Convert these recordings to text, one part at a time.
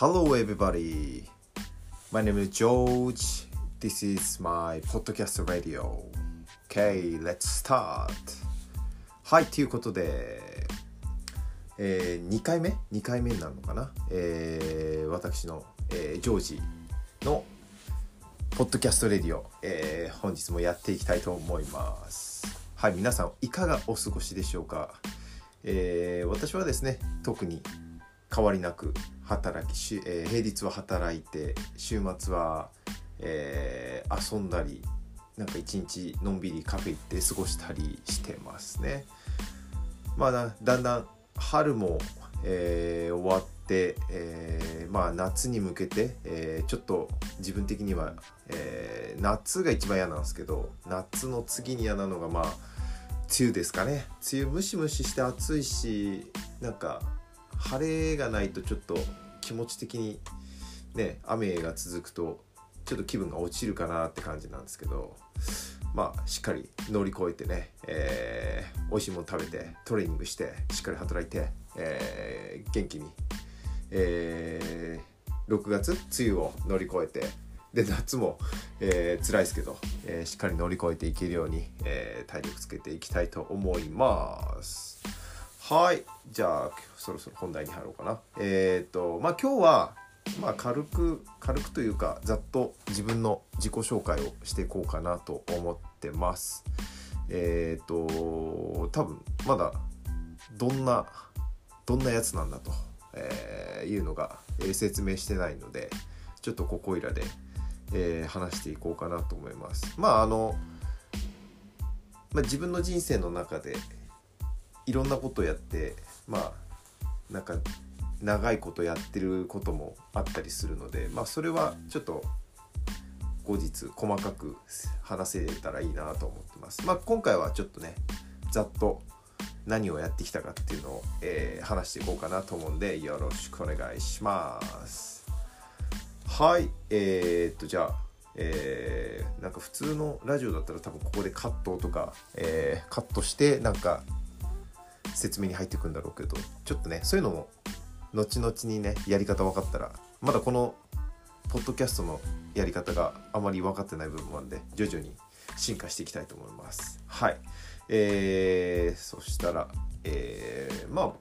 Hello, everybody. My name is George. This is my podcast radio. Okay, let's start. はい、ということで、えー、2回目 ?2 回目になるのかな、えー、私の、えー、ジョージのポッドキャストレディオ、えー、本日もやっていきたいと思います。はい、皆さんいかがお過ごしでしょうか、えー、私はですね、特に変わりなく働き、しえー平日は働いて週末は、えー遊んだりなんか一日のんびりカフェ行って過ごしたりしてますね。まあだんだん春も、えー終わって、えーまあ夏に向けて、えーちょっと自分的には、えー夏が一番嫌なんですけど夏の次に嫌なのがまあ梅雨ですかね梅雨ムシムシして暑いしなんか晴れがないとちょっと気持ち的にね雨が続くとちょっと気分が落ちるかなって感じなんですけどまあしっかり乗り越えてね、えー、美味しいもの食べてトレーニングしてしっかり働いて、えー元気に、えー6月梅雨を乗り越えてで夏も、えー辛いですけど、えーしっかり乗り越えていけるように、えー体力つけていきたいと思います。はい。じゃあそろそろ本題に入ろうかな。えっ、とまあ今日はまあ軽く軽くというかざっと自分の自己紹介をしていこうかなと思ってます。えっ、と多分まだどんなどんなやつなんだと、えーいうのが、え説明してないのでちょっとここいらで、え話していこうかなと思います。まああの、まあ、自分の人生の中でいろんなことやってまあなんか長いことやってることもあったりするのでまあそれはちょっと後日細かく話せたらいいなと思ってます。まあ今回はちょっとねざっと何をやってきたかっていうのを、えー話していこうかなと思うんでよろしくお願いします。はいえー、っとじゃあえーなんか普通のラジオだったら多分ここでカットとか、えーカットしてなんか説明に入ってくんだろうけどちょっとねそういうのも後々にねやり方分かったらまだこのポッドキャストのやり方があまり分かってない部分もあるんで徐々に進化していきたいと思います。はい。えー、そしたらえー、まあ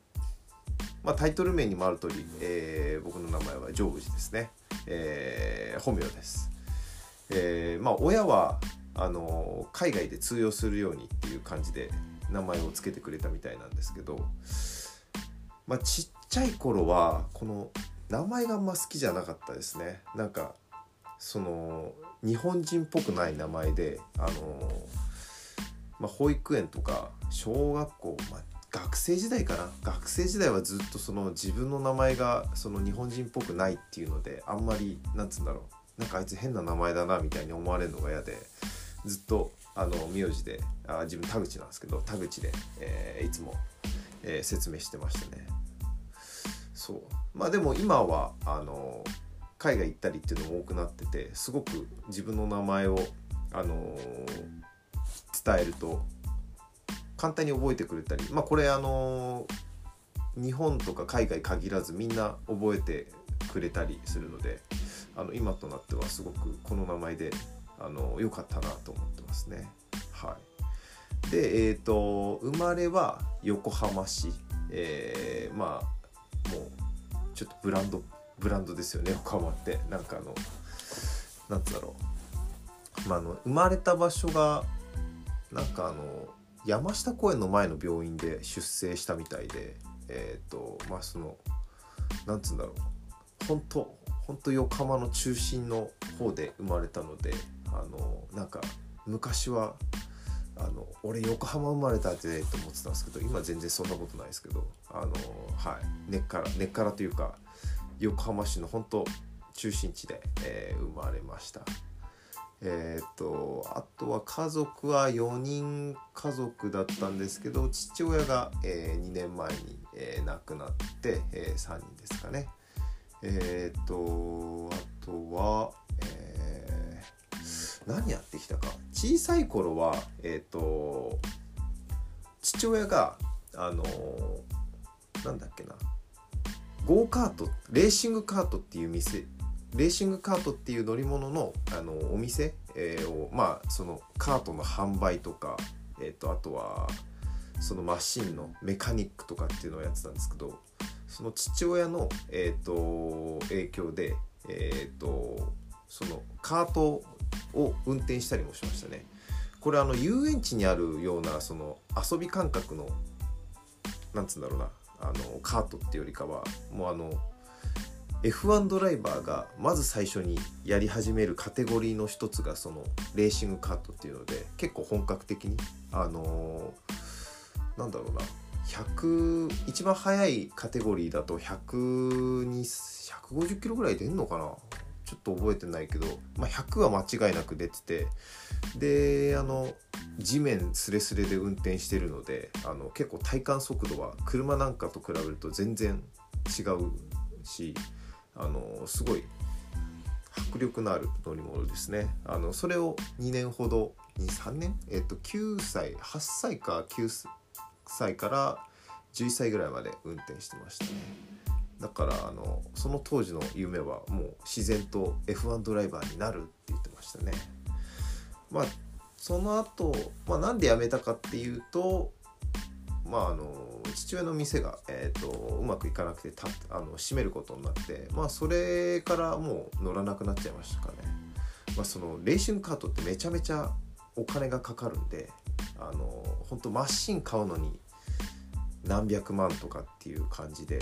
まあタイトル名にもある通り、えー僕の名前はジョージですね。えー本名です。えーまあ親はあの海外で通用するようにっていう感じで名前を付けてくれたみたいなんですけど、まあ、ちっちゃい頃はこの名前があんま好きじゃなかったですね。なんかその日本人っぽくない名前であの、まあ、保育園とか小学校、まあ、学生時代かな？学生時代はずっとその自分の名前がその日本人っぽくないっていうのであんまりなんつうんだろう。なんかあいつ変な名前だなみたいに思われるのが嫌でずっとあの名字であ自分田口なんですけど田口で、えーいつも、えー説明してましたね。そう。まあでも今はあの海外行ったりっていうのも多くなっててすごく自分の名前をあの伝えると簡単に覚えてくれたりまあこれあの日本とか海外限らずみんな覚えてくれたりするのであの今となってはすごくこの名前であの良かったなと思ってますね。はい、でえっ、と生まれは横浜市、えーまあもうちょっとブランドブランドですよね横浜って。なんかあのなんつうんだろう、まあ、あの生まれた場所がなんかあの山下公園の前の病院で出生したみたいでえっ、とまあそのなんつうんだろう。本当本当横浜の中心の方で生まれたのであのなんか昔はあの俺横浜生まれたってと思ってたんですけど今全然そんなことないですけどあのはい根っから根っからというか横浜市の本当中心地で、えー生まれました。えー、とあとは家族は4人家族だったんですけど父親が、え2年前に、えー亡くなって、え3人ですかね。えっ、とあとは、え何やってきたか。小さい頃はえっ、と父親があのなんだっけな。ゴーカートレーシングカートっていう店レーシングカートっていう乗り物のあのお店、えー、をまあそのカートの販売とか、えーと、あとはそのマシンのメカニックとかっていうのをやってたんですけどその父親の、えーと、影響で、えーとそのカートを運転したりもしましたね。これあの遊園地にあるようなその遊び感覚のなんつうんだろうなあのカートっていうよりかはもうあの F1 ドライバーがまず最初にやり始めるカテゴリーの一つがそのレーシングカートっていうので結構本格的にあのー、なんだろうな100一番速いカテゴリーだと100に150キロぐらい出んのかな？ちょっと覚えてないけど、まあ、100は間違いなく出ててであの地面すれすれで運転してるのであの結構体感速度は車なんかと比べると全然違うしあのすごい迫力のある乗り物ですね。あのそれを2年ほど23年？えっと9歳8歳か9歳から11歳ぐらいまで運転してましたね。だからあのその当時の夢はもう自然と F1 ドライバーになるって言ってましたねまあその後、まあなんで辞めたかっていうとまああの父親の店が、えーと、うまくいかなくてたあの閉めることになってまあそれからもう乗らなくなっちゃいましたかね。まあ、そのレーシングカートってめちゃめちゃお金がかかるんであの本当マシン買うのに何百万とかっていう感じで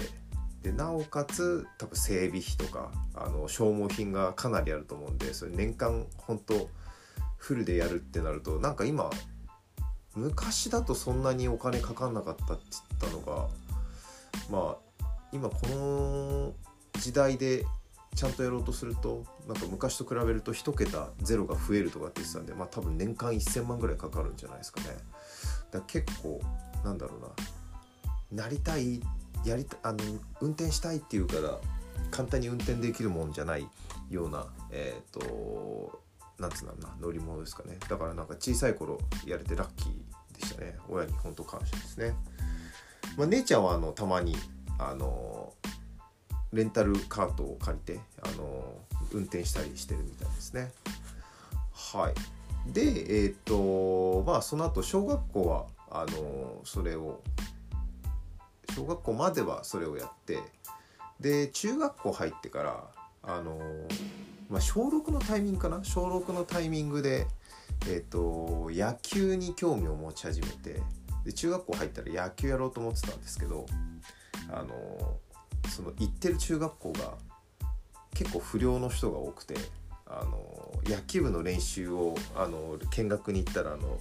でなおかつ多分整備費とかあの消耗品がかなりあると思うんでそれ年間本当フルでやるってなるとなんか今昔だとそんなにお金かかんなかったって言ったのがまあ今この時代でちゃんとやろうとするとなんか昔と比べると1桁ゼロが増えるとかって言ってたんでまあ多分年間1000万ぐらいかかるんじゃないですかね。だ結構なんだろうななりたいやりあの運転したいっていうから簡単に運転できるもんじゃないようなえっ、ー、となんつうんだろうな乗り物ですかね。だからなんか小さい頃やれてラッキーでしたね。親に本当感謝ですね、まあ、姉ちゃんはあのたまにあのレンタルカートを借りてあの運転したりしてるみたいですね。はい。でえっ、ー、とまあその後小学校はあのそれを小学校まではそれをやってで中学校入ってからあのまあ、小6のタイミングかな？小6のタイミングで、えーと、野球に興味を持ち始めてで中学校入ったら野球やろうと思ってたんですけどあのその行ってる中学校が結構不良の人が多くてあの野球部の練習をあの見学に行ったらあの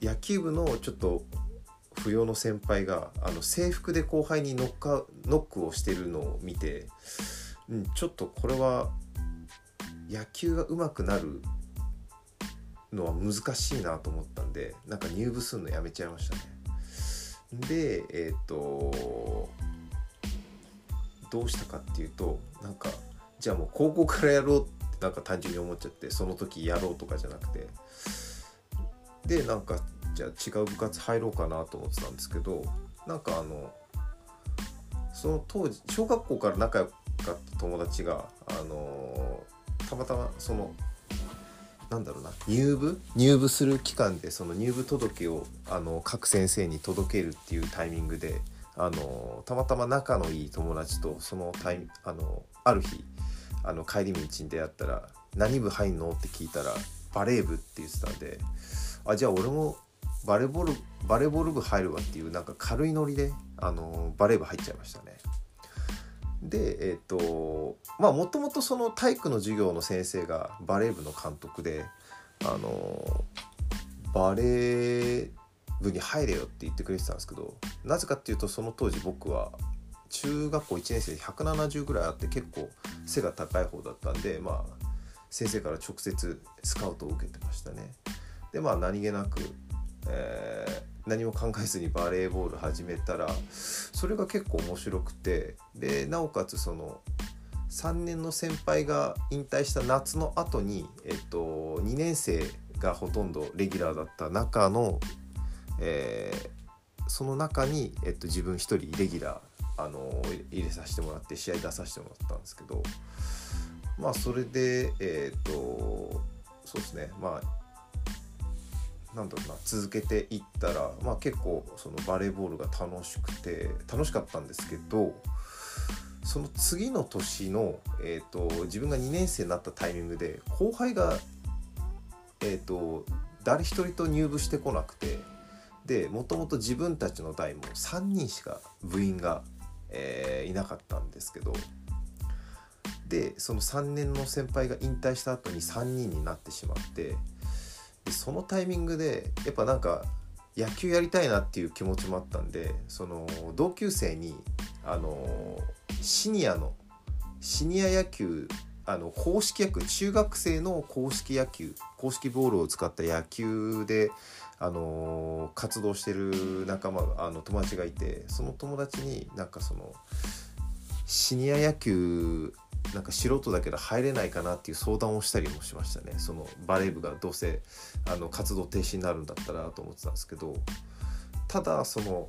野球部のちょっと不良の先輩があの制服で後輩にノッカノックをしてるのを見てうん、ちょっとこれは野球が上手くなるのは難しいなと思ったんでなんか入部するのやめちゃいましたね。でえっ、ー、とどうしたかっていうとなんかじゃあもう高校からやろうってなんか単純に思っちゃってその時やろうとかじゃなくてでなんかじゃあ違う部活入ろうかなと思ってたんですけどなんかあのその当時小学校から仲良かった友達があの、たまたまそのなんだろうな入部？入部する期間でその入部届をあの各先生に届けるっていうタイミングであのたまたま仲のいい友達とそのタイあのある日あの帰り道に出会ったら「何部入んの?」って聞いたら「バレー部」って言ってたんで「あじゃあ俺もバレーボールバレーボール部入るわ」っていうなんか軽いノリであのバレー部入っちゃいましたね。でえっ、ー、とまあもともとその体育の授業の先生がバレー部の監督であのバレー部に入れよって言ってくれてたんですけどなぜかっていうとその当時僕は中学校1年生で170ぐらいあって結構背が高い方だったんでまあ先生から直接スカウトを受けてましたね。でまあ何気なく、えー何も考えずにバレーボール始めたらそれが結構面白くてでなおかつその3年の先輩が引退した夏の後にえっと2年生がほとんどレギュラーだった中の、えー、その中に、えっと、自分一人レギュラーあの入れさせてもらって試合出させてもらったんですけどまあそれでえっ、とそうですねまあなんだろうな続けていったら、まあ、結構そのバレーボールが楽しくて楽しかったんですけどその次の年の、えーと、自分が2年生になったタイミングで後輩が、えーと誰一人と入部してこなくてでもともと自分たちの代も3人しか部員が、えー、いなかったんですけどでその3年の先輩が引退した後に3人になってしまってそのタイミングでやっぱなんか野球やりたいなっていう気持ちもあったんでその同級生にあのシニアのシニア野球あの公式野球中学生の公式野球公式ボールを使った野球で、あの活動してる仲間あの友達がいてその友達になんかそのシニア野球なんか素人だけど入れないかなっていう相談をしたりもしましたね。そのバレー部がどうせあの活動停止になるんだったらと思ってたんですけどただその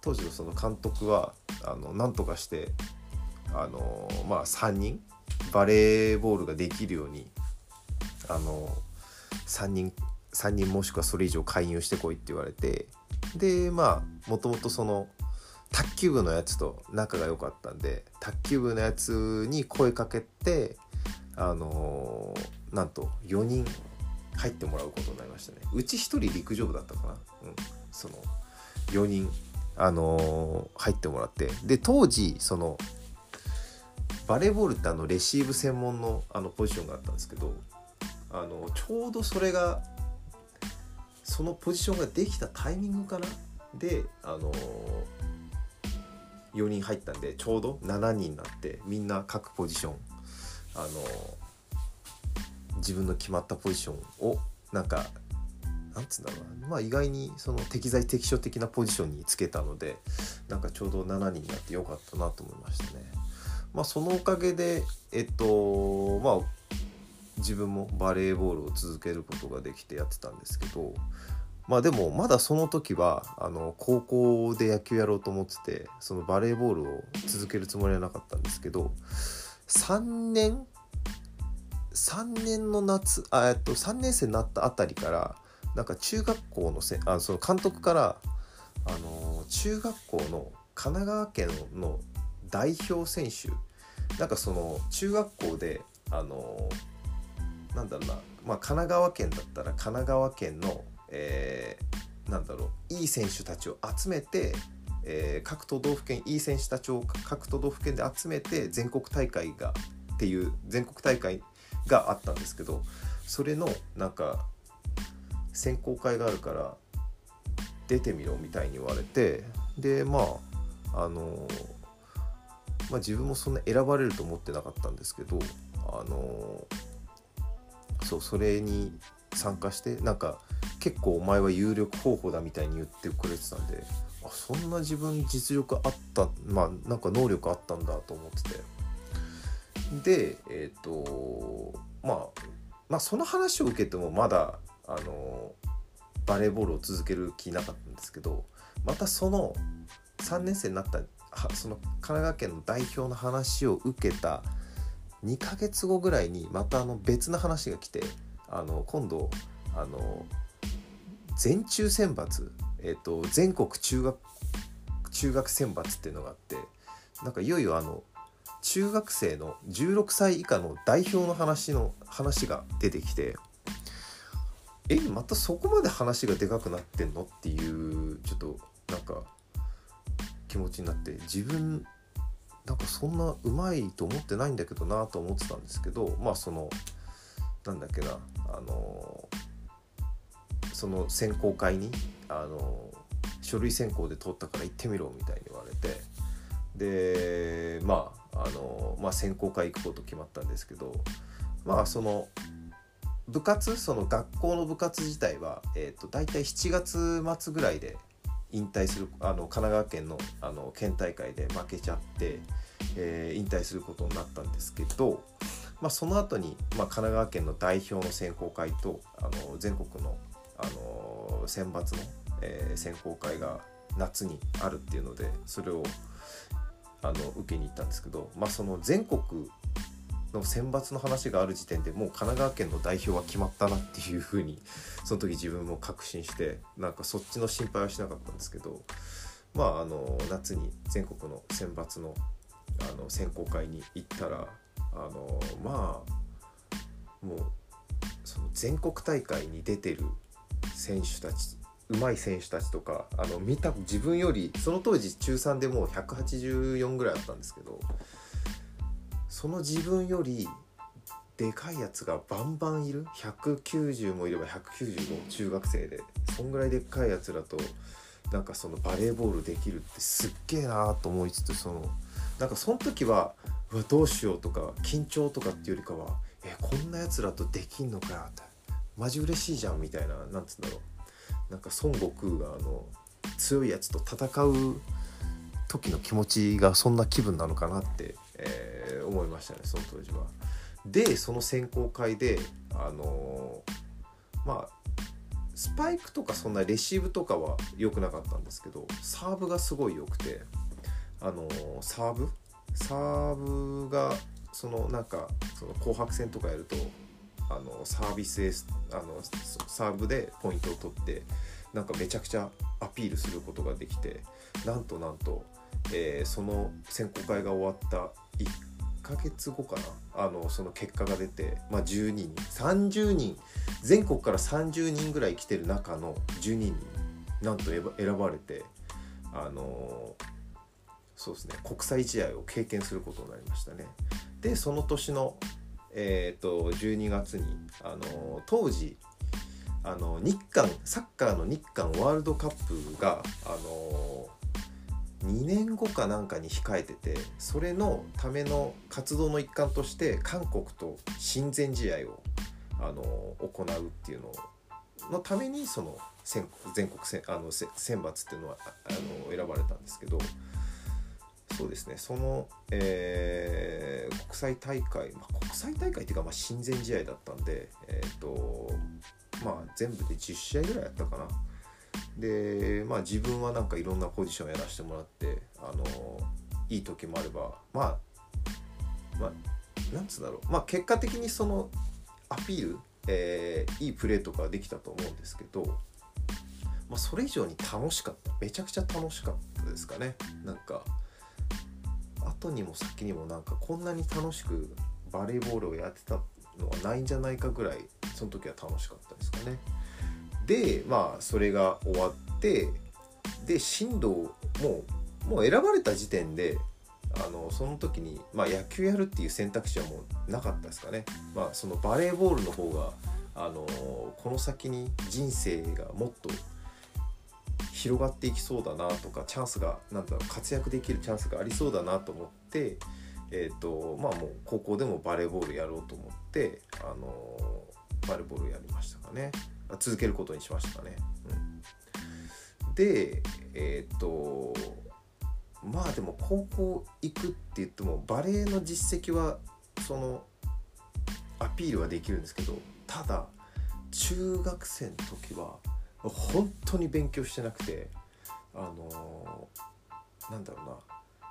当時のその監督はあの何とかしてあのまあ3人バレーボールができるようにあの3人3人もしくはそれ以上介入してこいって言われてでまあもともとその卓球部のやつと仲が良かったんで卓球部のやつに声かけてあのー、なんと4人入ってもらうことになりましたね。うち1人陸上部だったかな、うん、その4人あのー、入ってもらって。で当時そのバレーボールってあのレシーブ専門のあのポジションがあったんですけどあのちょうどそれがそのポジションができたタイミングかな？であの4人入ったんでちょうど7人になってみんな各ポジションあの自分の決まったポジションをなんかなんつうんだろうなまあ意外にその適材適所的なポジションにつけたのでなんかちょうど7人になってよかったなと思いましたね。まあ、そのおかげでえっとまあ自分もバレーボールを続けることができてやってたんですけどまあでもまだその時はあの高校で野球やろうと思っててそのバレーボールを続けるつもりはなかったんですけど3年3年の夏あえっと3年生になったあたりからなんか中学校のせあその監督からあの中学校の神奈川県の代表選手なんかその中学校であのなんだろうな、まあ、神奈川県だったら神奈川県の、えー、なんだろういい選手たちを集めて、えー、各都道府県いい選手たちを各都道府県で集めて全国大会がっていう全国大会があったんですけどそれのなんか選考会があるから出てみろみたいに言われてでまああのまあ、自分もそんな選ばれると思ってなかったんですけどあのそうそれに参加してなんか結構お前は有力方法だみたいに言ってくれてたんであそんな自分実力あったまあなんか能力あったんだと思ってて。でえっ、ー、とまあまあその話を受けてもまだあのバレーボールを続ける気なかったんですけどまたその3年生になったその神奈川県の代表の話を受けた2ヶ月後ぐらいにまたあの別の話が来てあの今度あの全中選抜、えーと、全国中学中学選抜っていうのがあってなんかいよいよあの中学生の16歳以下の代表の話の話が出てきてえまたそこまで話がでかくなってんのっていうちょっとなんか気持ちになって自分なんかそんなうまいと思ってないんだけどなと思ってたんですけどまあそのなんだっけなあのその選考会にあの書類選考で通ったから行ってみろみたいに言われてでまああの、まあ、選考会行くこと決まったんですけどまあその部活その学校の部活自体は、えーと、と大体7月末ぐらいで引退するあの神奈川県のあの県大会で負けちゃって、えー、引退することになったんですけど、まあ、その後に、まあ、神奈川県の代表の選考会とあの全国のあの選抜の、えー、選考会が夏にあるっていうのでそれをあの受けに行ったんですけど、まあ、その全国の選抜の話がある時点でもう神奈川県の代表は決まったなっていうふうにその時自分も確信してなんかそっちの心配はしなかったんですけどまああの夏に全国の選抜のあの選考会に行ったらあのまあもうその全国大会に出てる選手たち上手い選手たちとかあの見た自分よりその当時中3でもう184ぐらいあったんですけどその自分よりでかいやつがバンバンいる？190もいれば195中学生で。そんぐらいでっかいやつらとなんかそのバレーボールできるってすっげえなと思いつつそのなんかその時はうわどうしようとか緊張とかっていうよりかはえこんなやつらとできんのかってマジ嬉しいじゃんみたいななんつうんだろうなんか孫悟空があの強いやつと戦う時の気持ちがそんな気分なのかなって、えー、思いましたねその当時は。でその選考会であのー、まあスパイクとかそんなレシーブとかは良くなかったんですけどサーブがすごい良くてあの、サーブ？サーブがそのなんかその紅白戦とかやるとあのサービスエースあのサーブでポイントを取ってなんかめちゃくちゃアピールすることができてなんとなんと、えー、その選考会が終わった1ヶ月後かな？あのその結果が出て、まあ、12人。30人。全国から30人ぐらい来てる中の12人なんと選ばれてあのそうですね国際試合を経験することになりましたね。でその年の、えーと、12月にあの当時あの日韓サッカーの日韓ワールドカップがあの2年後かなんかに控えててそれのための活動の一環として韓国と親善試合をあの行うっていうののためにその全国あの選抜っていうのはあの選ばれたんですけどそうですね。その、えー、国際大会、まあ、国際大会っていうか、まあ、親善試合だったんで、えーとまあ、全部で10試合ぐらいやったかな。で、まあ、自分はなんかいろんなポジションやらせてもらってあのいい時もあればまあまあなんつうんだろう。まあ結果的にそのアピール、えー、いいプレーとかできたと思うんですけど、まあ、それ以上に楽しかった。めちゃくちゃ楽しかったですかね。なんか後にも先にもなんかこんなに楽しくバレーボールをやってたのはないんじゃないかぐらいその時は楽しかったですかね。でまあそれが終わってで進藤もうもう選ばれた時点であのその時に、まあ、野球やるっていう選択肢はもうなかったですかね。まあ、そのバレーボールの方があのこの先に人生がもっと広がっていきそうだなとかチャンスがなんだろう活躍できるチャンスがありそうだなと思って、えーとまあ、もう高校でもバレーボールやろうと思って、あのバレーボールやりましたかね続けることにしましたね。うん、でえっ、ー、とまあでも高校行くって言ってもバレーの実績はそのアピールはできるんですけどただ中学生の時は本当に勉強してなくてあのー、なんだろうな。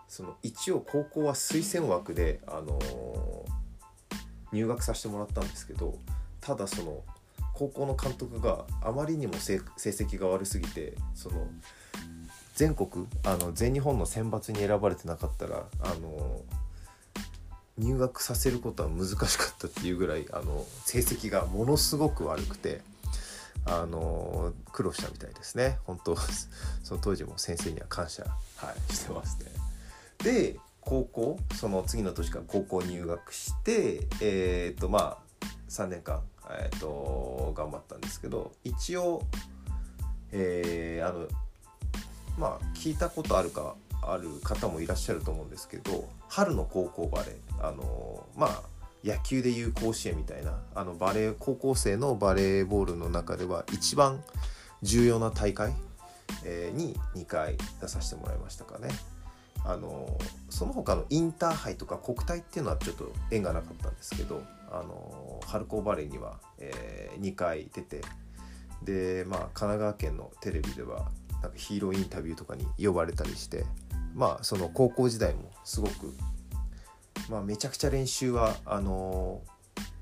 その一応高校は推薦枠で、あのー、入学させてもらったんですけどただその高校の監督があまりにも成績が悪すぎてその全国あの全日本の選抜に選ばれてなかったらあの入学させることは難しかったっていうぐらいあの成績がものすごく悪くてあの苦労したみたいですね本当 その当時も先生には感謝、はい、してますね。で高校その次の年から高校入学してえっ、とまあ3年間、えーと、頑張ったんですけど一応、えー、あのまあ聞いたことあるかある方もいらっしゃると思うんですけど春の高校バレーあのまあ野球でいう甲子園みたいなあのバレー高校生のバレーボールの中では一番重要な大会、え、に2回出させてもらいましたかね。あのその他のインターハイとか国体っていうのはちょっと縁がなかったんですけどあの春高バレーには、え、2回出てでまあ神奈川県のテレビではなんかヒーローインタビューとかに呼ばれたりしてまあその高校時代もすごく、まあ、めちゃくちゃ練習はあの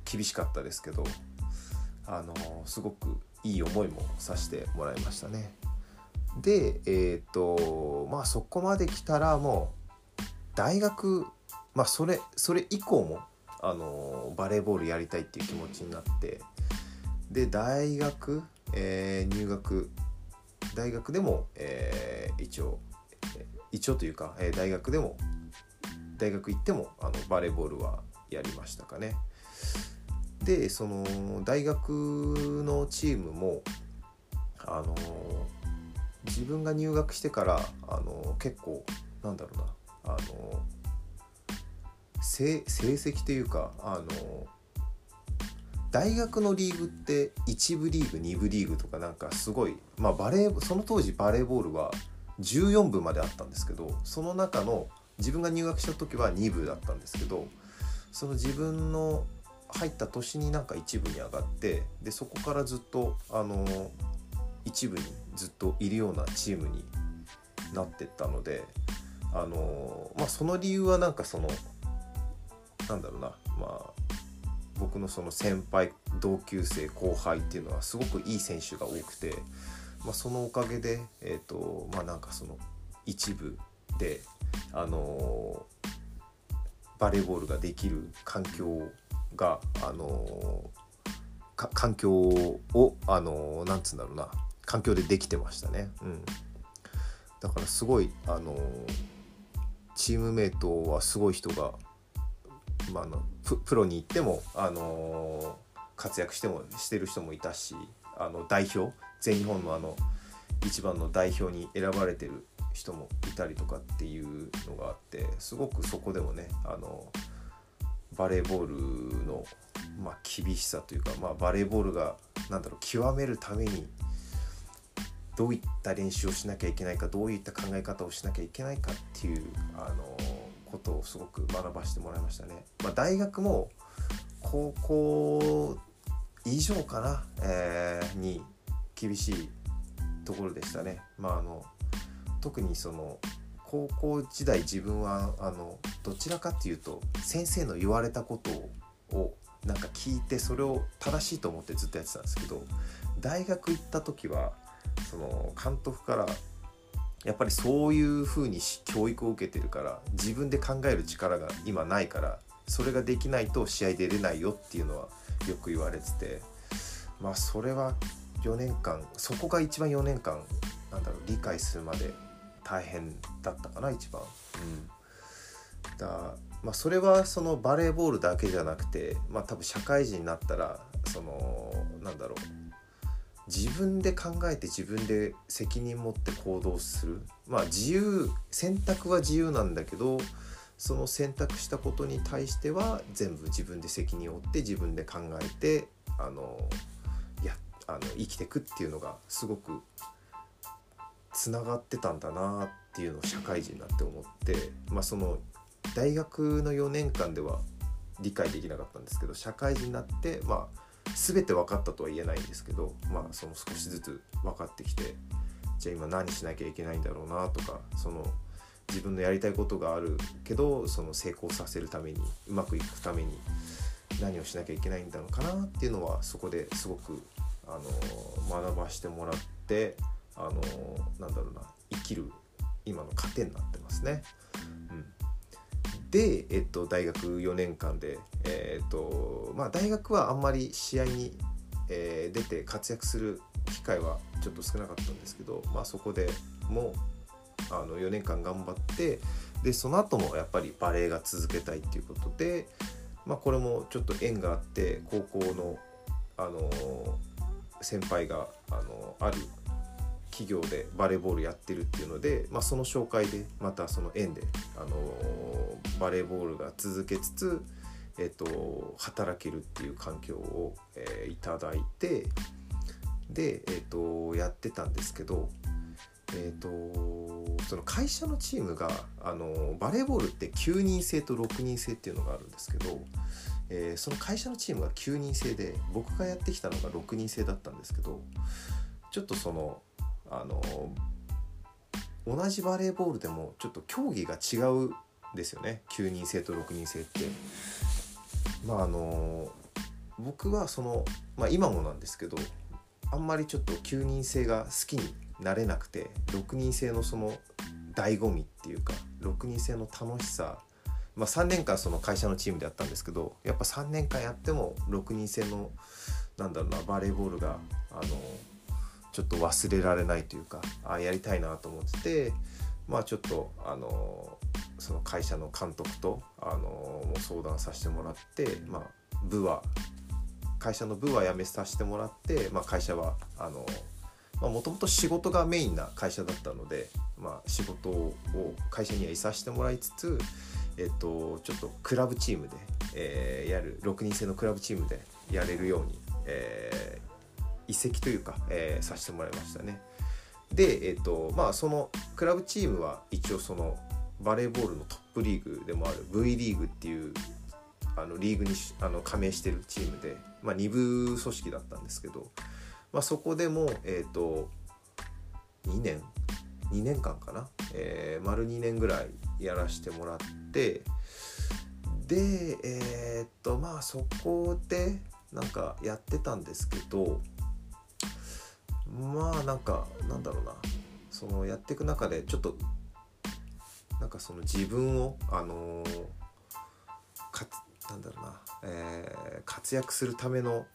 厳しかったですけどあのすごくいい思いもさせてもらいましたね。でえっ、とまあそこまで来たらもう大学まあそれそれ以降もあのバレーボールやりたいっていう気持ちになってで大学、えー、入学大学でも、えー、一応一応というか、えー、大学でも大学行ってもあのバレーボールはやりましたかね。でその大学のチームもあの自分が入学してからあの結構なんだろうなあの成績というかあの大学のリーグって1部リーグ2部リーグとかなんかすごい、まあ、バレーその当時バレーボールは14部まであったんですけどその中の自分が入学した時は2部だったんですけどその自分の入った年になんか1部に上がってでそこからずっとあの一部にずっといるようなチームになってったのであのまあその理由はなんかそのなんだろうなまあ僕のその先輩同級生後輩っていうのはすごくいい選手が多くて、まあ、そのおかげでえ、ー、とまあなんかその一部であのバレーボールができる環境があの環境をあのなんつうんだろうな。環境でできてましたね。うん、だからすごいあのチームメイトはすごい人がまあ、のプロに行っても、あの活躍してもしてる人もいたしあの代表？全日本のあの一番の代表に選ばれてる人もいたりとかっていうのがあってすごくそこでもねあのバレーボールの、まあ、厳しさというか、まあ、バレーボールがなんだろう極めるためにどういった練習をしなきゃいけないかどういった考え方をしなきゃいけないかっていうあのことをすごく学ばせてもらいましたね。まあ、大学も高校以上かな、えー、に厳しいところでしたね。まあ、あの特にその高校時代自分はあのどちらかっていうと先生の言われたことをなんか聞いてそれを正しいと思ってずっとやってたんですけど大学行った時はその監督からやっぱりそういうふうに教育を受けてるから自分で考える力が今ないからそれができないと試合出れないよっていうのはよく言われててまあそれは4年間そこが一番4年間なんだろう理解するまで大変だったかな一番。うん、だまあ、それはそのバレーボールだけじゃなくて、まあ、多分社会人になったらそのなんだろう自分で考えて自分で責任持って行動するまあ自由選択は自由なんだけどその選択したことに対しては全部自分で責任を負って自分で考えてあのあの生きてくっていうのがすごくつながってたんだなっていうのを社会人になって思ってまあその大学の4年間では理解できなかったんですけど社会人になってまあ全て分かったとは言えないんですけどまあその少しずつ分かってきてじゃあ今何しなきゃいけないんだろうなとかその自分のやりたいことがあるけどその成功させるためにうまくいくために何をしなきゃいけないんだろうかなっていうのはそこですごくあの学ばしてもらってあのなんだろうな生きる今の糧になってますね。うんで、えっと、大学4年間で、えー、っとまあ、大学はあんまり試合に、えー、出て活躍する機会はちょっと少なかったんですけど、まあ、そこでもあの4年間頑張ってでその後もやっぱりバレエが続けたいっていうことで、まあ、これもちょっと縁があって高校の、あの先輩が、あのある企業でバレーボールやってるっていうので、まあ、その紹介でまたその縁で、あのバレーボールが続けつつ、えっと、働けるっていう環境を、えー、いただいてで、えっと、やってたんですけど、えっと、その会社のチームがあのバレーボールって9人制と6人制っていうのがあるんですけど、えー、その会社のチームが9人制で僕がやってきたのが6人制だったんですけどちょっとそのあの同じバレーボールでもちょっと競技が違うんですよね9人制と6人制って。まああの僕はその、まあ、今もなんですけどあんまりちょっと9人制が好きになれなくて6人制のその醍醐味っていうか6人制の楽しさまあ、3年間その会社のチームでやったんですけどやっぱ3年間やっても6人制のなんだろうなバレーボールがあのちょっと忘れられないというかあやりたいなと思っててまあちょっとあのその会社の監督とあのもう相談させてもらって、まあ、部は会社の部は辞めさせてもらって、まあ、会社はあのもともと仕事がメインな会社だったので、まあ、仕事を会社にはいさせてもらいつつ、えっと、ちょっとクラブチームで、えー、やる6人制のクラブチームでやれるように、えー、移籍というか、えー、させてもらいましたね。で、えっとまあ、そのクラブチームは一応そのバレーボールのトップリーグでもある V リーグっていうあのリーグにあの加盟してるチームで、まあ、2部組織だったんですけど、まあ、そこでも、えーと、2年2年間かな、えー、丸2年ぐらいやらせてもらってでえー、っとまあそこでなんかやってたんですけどまあなんかなんだろうな。そのやっていく中でちょっとなんかその自分をあのー、かなんだろうな、えー、活躍するための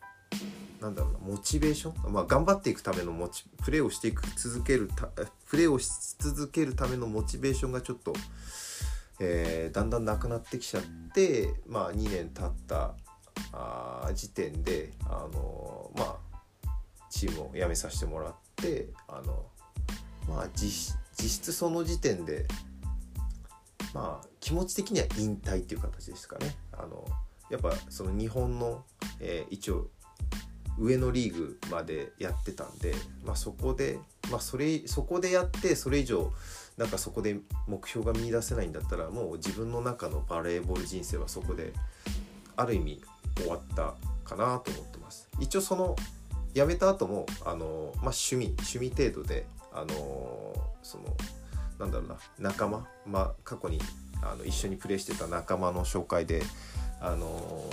なんだろうなモチベーション、まあ、頑張っていくためのモチプレーをしていく続けるたプレーをし続けるためのモチベーションがちょっと、えー、だんだんなくなってきちゃって、まあ、2年経ったあ時点で、あのー、まあ、チームを辞めさせてもらってあの、まあ実、実質その時点で、まあ、気持ち的には引退っていう形ですかね。あのやっぱその日本の、えー、一応上のリーグまでやってたんで、まあ、そこで、まあ、それそこでやってそれ以上なんかそこで目標が見いだせないんだったらもう自分の中のバレーボール人生はそこである意味終わったかなと思ってます。一応その辞めた後もあの、まあ、趣味趣味程度であのそのなんだろうな仲間、まあ、過去にあの一緒にプレーしてた仲間の紹介であの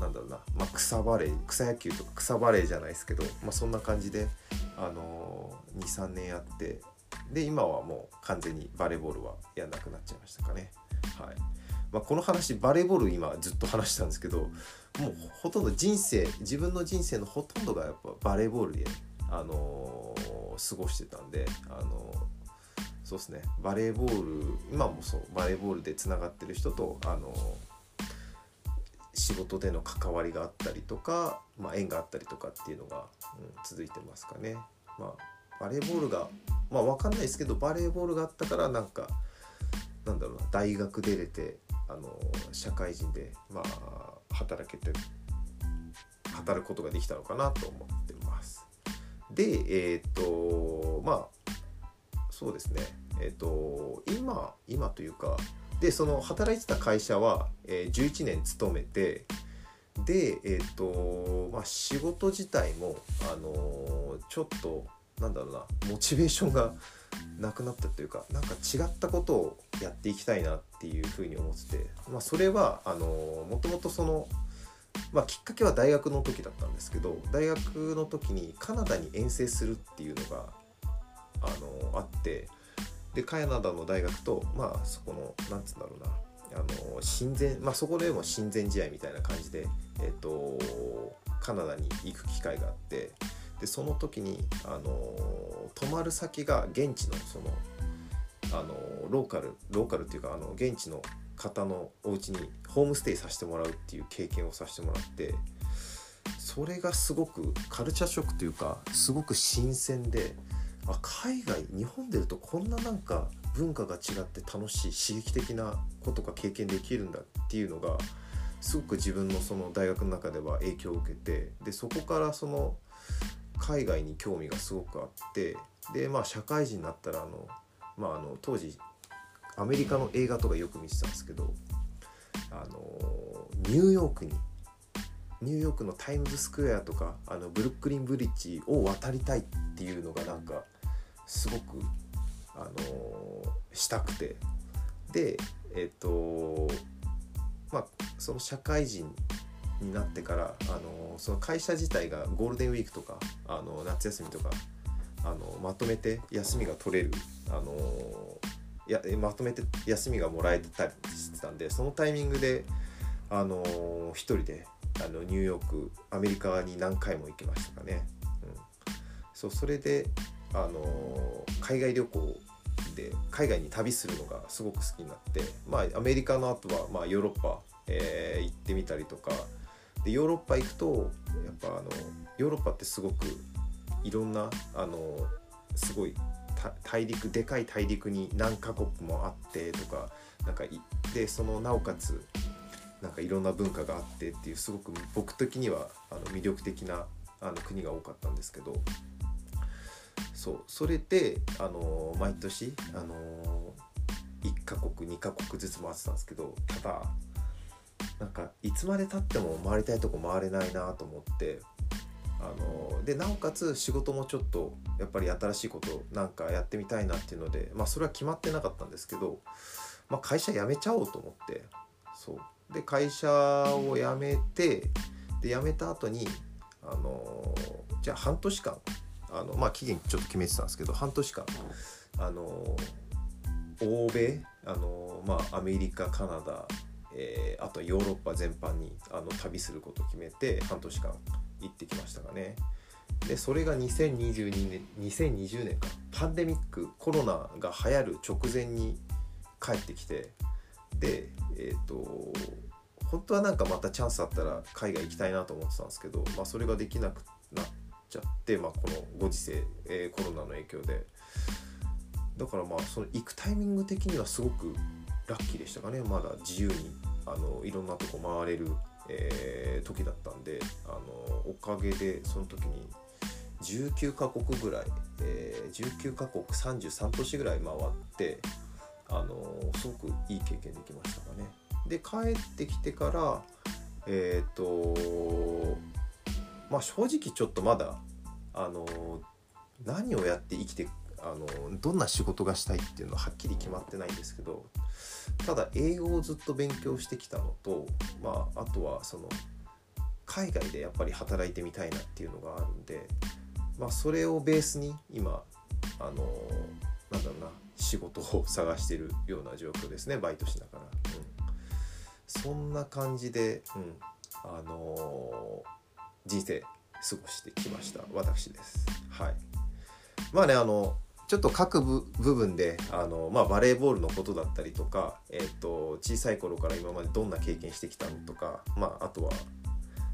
なんだろうな、まあ、草バレー草野球とか草バレーじゃないですけど、まあ、そんな感じで、あのー、23年やってで今はもう完全にバレーボールはやんなくなっちゃいましたかね。はい。まあ、この話バレーボール今ずっと話したんですけどもうほとんど人生自分の人生のほとんどがやっぱバレーボールで、あのー、過ごしてたんで、あのー、そうですね。バレーボール今もそうバレーボールでつながってる人と、あのー仕事での関わりがあったりとか、まあ、縁があったりとかっていうのが、うん、続いてますかね。まあ、バレーボールがまあ分かんないですけどバレーボールがあったからなんかなんだろうな大学出れてあの社会人で、まあ、働けて働くことができたのかなと思ってます。でえっ、とまあそうですねえっ、と今今というかでその働いてた会社は、えー、11年勤めてでえっ、ー、とまあ仕事自体もあのー、ちょっとなんだろうなモチベーションがなくなったというかなんか違ったことをやっていきたいなっていうふうに思ってて、まあ、それはあのもともとその、まあ、きっかけは大学の時だったんですけど大学の時にカナダに遠征するっていうのがあのあってでカナダの大学とまあそこのなんつうんだろうな。あの親善まあそこでも親善試合みたいな感じで、えーと、カナダに行く機会があってでその時にあの泊まる先が現地のそのあのローカルローカルっていうかあの現地の方のお家にホームステイさせてもらうっていう経験をさせてもらってそれがすごくカルチャーショックというかすごく新鮮であ海外日本でいるとこんななんか文化が違って楽しい刺激的なことが経験できるんだっていうのがすごく自分のその大学の中では影響を受けてでそこからその海外に興味がすごくあってでまあ社会人になったらあの、まあ、あの当時アメリカの映画とかよく見てたんですけどあのニューヨークにニューヨークのタイムズスクエアとかあのブルックリンブリッジを渡りたいっていうのがなんかすごくあのしたくてでえっ、とまあその社会人になってからあのその会社自体がゴールデンウィークとかあの夏休みとかあのまとめて休みが取れるあのやまとめて休みがもらえてたりしてたんでそのタイミングであの一人であのニューヨークアメリカに何回も行きましたかね。うん、そうそれであの海外旅行で海外に旅するのがすごく好きになってまあアメリカの後はまあヨーロッパ、えー、行ってみたりとか。でヨーロッパ行くとやっぱあのヨーロッパってすごくいろんなあのすごい大陸でかい大陸に何カ国もあってとかなんかでそのなおかつなんかいろんな文化があってっていうすごく僕的にはあの魅力的なあの国が多かったんですけど。そうそれであの毎年あの1カ国2カ国ずつ回ってたんですけどただなんかいつまでたっても回りたいとこ回れないなと思ってあのでなおかつ仕事もちょっとやっぱり新しいことなんかやってみたいなっていうのでまあそれは決まってなかったんですけど、まあ、会社辞めちゃおうと思ってそう。で会社を辞めてで辞めた後にあのじゃあ半年間あのまあ期限ちょっと決めてたんですけど半年間あの欧米あのまあアメリカカナダえー、あとはヨーロッパ全般にあの旅することを決めて半年間行ってきましたかね。でそれが2022年2020年かパンデミックコロナが流行る直前に帰ってきてでえっ、ー、と本当はなんかまたチャンスあったら海外行きたいなと思ってたんですけど、まあ、それができなくなっちゃって、まあ、このご時世、えー、コロナの影響でだからまあその行くタイミング的にはすごくラッキーでしたかねまだ自由にあのいろんなとこ回れる、えー、時だったんであのおかげでその時に19カ国ぐらい、えー、19カ国33都市ぐらい回ってあのすごくいい経験できましたかね。で帰ってきてからえっ、ー、とまあ正直ちょっとまだあの何をやって生きてあのどんな仕事がしたいっていうのははっきり決まってないんですけどただ英語をずっと勉強してきたのと、まあ、あとはその海外でやっぱり働いてみたいなっていうのがあるんで、まあ、それをベースに今あのなんだろうな仕事を探してるような状況ですねバイトしながら、うん、そんな感じで、うん、あの人生過ごしてきました。私です。はい。まあねあのちょっと各部分であの、まあ、バレーボールのことだったりとか、えーと、小さい頃から今までどんな経験してきたのとか、まあ、あとは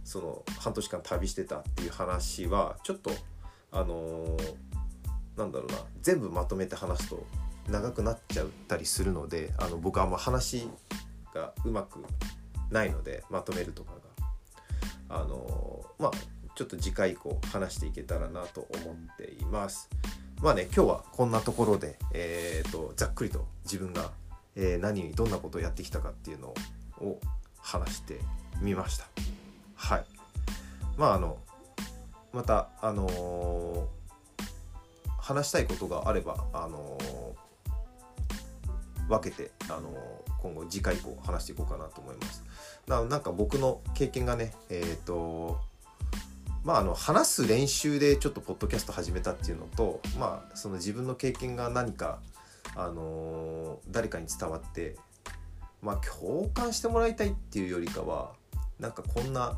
その半年間旅してたっていう話はちょっとあのー、なんだろうな全部まとめて話すと長くなっちゃったりするのであの僕はあんま話がうまくないのでまとめるとかあの、まあちょっと次回以降話していけたらなと思っています。まあね今日はこんなところで、えーと、ざっくりと自分が、えー、何どんなことをやってきたかっていうのを話してみました。はい。まああのまたあのー、話したいことがあればあのー、分けて、あの今後次回以降話していこうかなと思います。ななんか僕の経験がねえっ、とまあ、あの話す練習でちょっとポッドキャスト始めたっていうのと、まあ、その自分の経験が何か、あのー、誰かに伝わって、まあ、共感してもらいたいっていうよりかはなんかこんな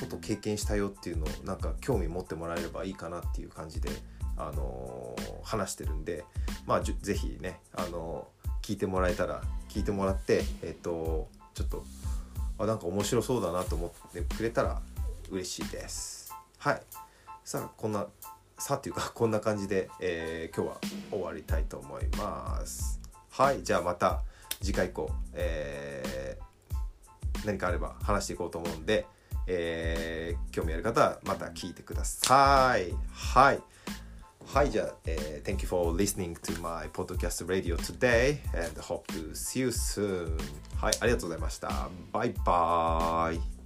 こと経験したよっていうのをなんか興味持ってもらえればいいかなっていう感じで、あのー、話してるんで、まあ、ぜひね、あのー、聞いてもらえたら聞いてもらって、えっとちょっとあなんか面白そうだなと思ってくれたら嬉しいです。はい。さあこんなさあっていうか こんな感じで、えー、今日は終わりたいと思います。はい。じゃあまた次回以降、えー、何かあれば話していこうと思うんで、えー、興味ある方はまた聞いてください。はい。はいじゃあ、えー、Thank you for listening to my podcast radio today and hope to see you soon はいありがとうございましたバイバイ